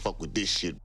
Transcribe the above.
fuck with this shit.